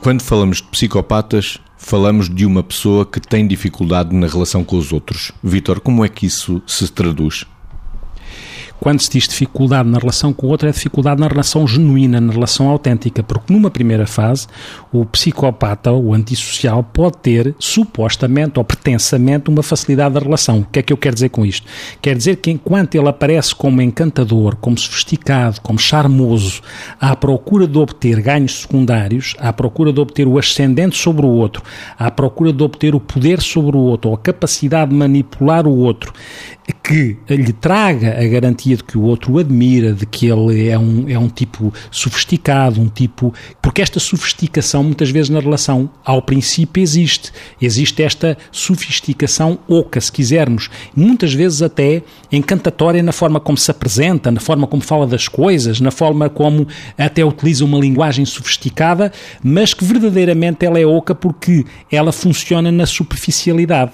Quando falamos de psicopatas, falamos de uma pessoa que tem dificuldade na relação com os outros. Vítor, como é que isso se traduz? Quando se diz dificuldade na relação com o outro, é dificuldade na relação genuína, na relação autêntica, porque numa primeira fase, o psicopata, o antissocial, pode ter, supostamente ou pretensamente, uma facilidade da relação. O que é que eu quero dizer com isto? Quer dizer que enquanto ele aparece como encantador, como sofisticado, como charmoso, à procura de obter ganhos secundários, à procura de obter o ascendente sobre o outro, à procura de obter o poder sobre o outro, ou a capacidade de manipular o outro, que lhe traga a garantia de que o outro o admira, de que ele é um, é um tipo sofisticado, um tipo. Porque esta sofisticação, muitas vezes na relação, ao princípio existe. Existe esta sofisticação oca, se quisermos. Muitas vezes até encantatória na forma como se apresenta, na forma como fala das coisas, na forma como até utiliza uma linguagem sofisticada, mas que verdadeiramente ela é oca porque ela funciona na superficialidade.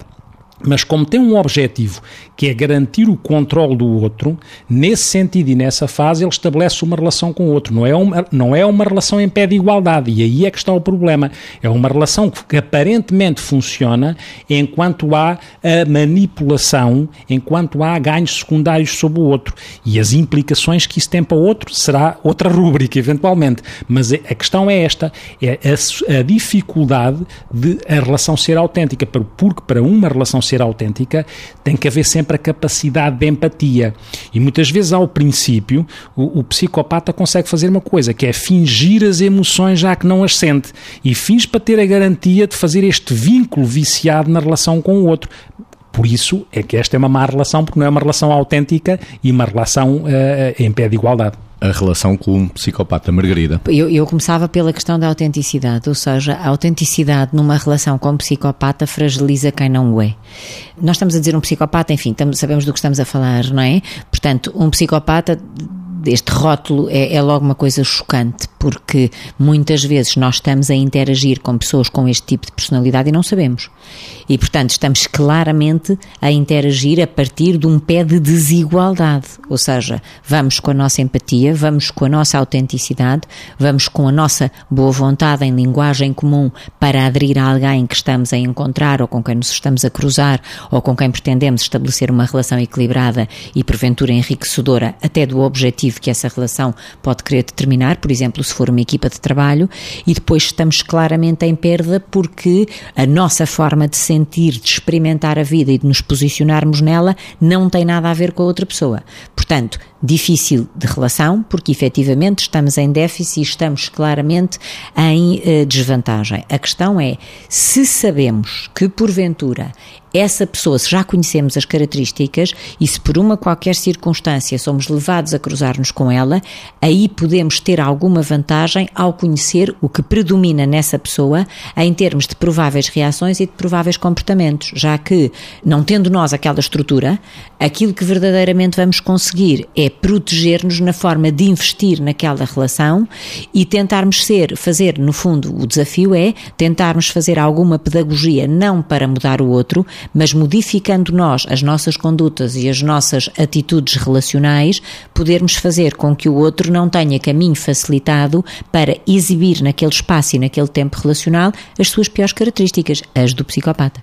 Mas como tem um objetivo que é garantir o controle do outro, nesse sentido e nessa fase ele estabelece uma relação com o outro. Não é uma, não é uma relação em pé de igualdade. E aí é que está o problema. É uma relação que aparentemente funciona enquanto há a manipulação, enquanto há ganhos secundários sobre o outro. E as implicações que isso tem para o outro será outra rúbrica, eventualmente. Mas a questão é esta: é a, a dificuldade de a relação ser autêntica. Porque para uma relação ser autêntica, tem que haver sempre a capacidade de empatia. E muitas vezes, ao princípio, o, o psicopata consegue fazer uma coisa, que é fingir as emoções já que não as sente. E finge para ter a garantia de fazer este vínculo viciado na relação com o outro. Por isso é que esta é uma má relação, porque não é uma relação autêntica e uma relação uh, em pé de igualdade a relação com um psicopata, Margarida? Eu, eu, começava pela questão da autenticidade, ou seja, a autenticidade numa relação com um psicopata fragiliza quem não o é. Nós estamos a dizer um psicopata, enfim, estamos, sabemos do que estamos a falar, não é? Portanto, um psicopata este rótulo é, é, logo uma coisa chocante, porque muitas vezes nós estamos a interagir com pessoas com este tipo de personalidade e não sabemos. E, portanto, estamos claramente a interagir a partir de um pé de desigualdade. Ou seja, vamos com a nossa empatia, vamos com a nossa autenticidade, vamos com a nossa boa vontade em linguagem comum para aderir a alguém que estamos a encontrar ou com quem nos estamos a cruzar ou com quem pretendemos estabelecer uma relação equilibrada e, porventura, enriquecedora até do objetivo que essa relação pode querer determinar, por exemplo, se for uma equipa de trabalho, e depois estamos claramente em perda porque a nossa forma de sentir, de experimentar a vida e de nos posicionarmos nela não tem nada a ver com a outra pessoa. Portanto, difícil de relação, porque efetivamente estamos em déficit e estamos claramente em uh, desvantagem. A questão é se sabemos que, porventura, essa pessoa, se já conhecemos as características e se por uma qualquer circunstância somos levados a cruzar-nos com ela, aí podemos ter alguma vantagem ao conhecer o que predomina nessa pessoa em termos de prováveis reações e de prováveis comportamentos, já que, não tendo nós aquela estrutura, aquilo que verdadeiramente vamos conseguir é proteger-nos na forma de investir naquela relação e tentarmos ser, fazer, no fundo, o desafio é tentarmos fazer alguma pedagogia não para mudar o outro, mas modificando nós as nossas condutas e as nossas atitudes relacionais, podermos fazer com que o outro não tenha caminho facilitado para exibir naquele espaço e naquele tempo relacional as suas piores características, as do psicopata.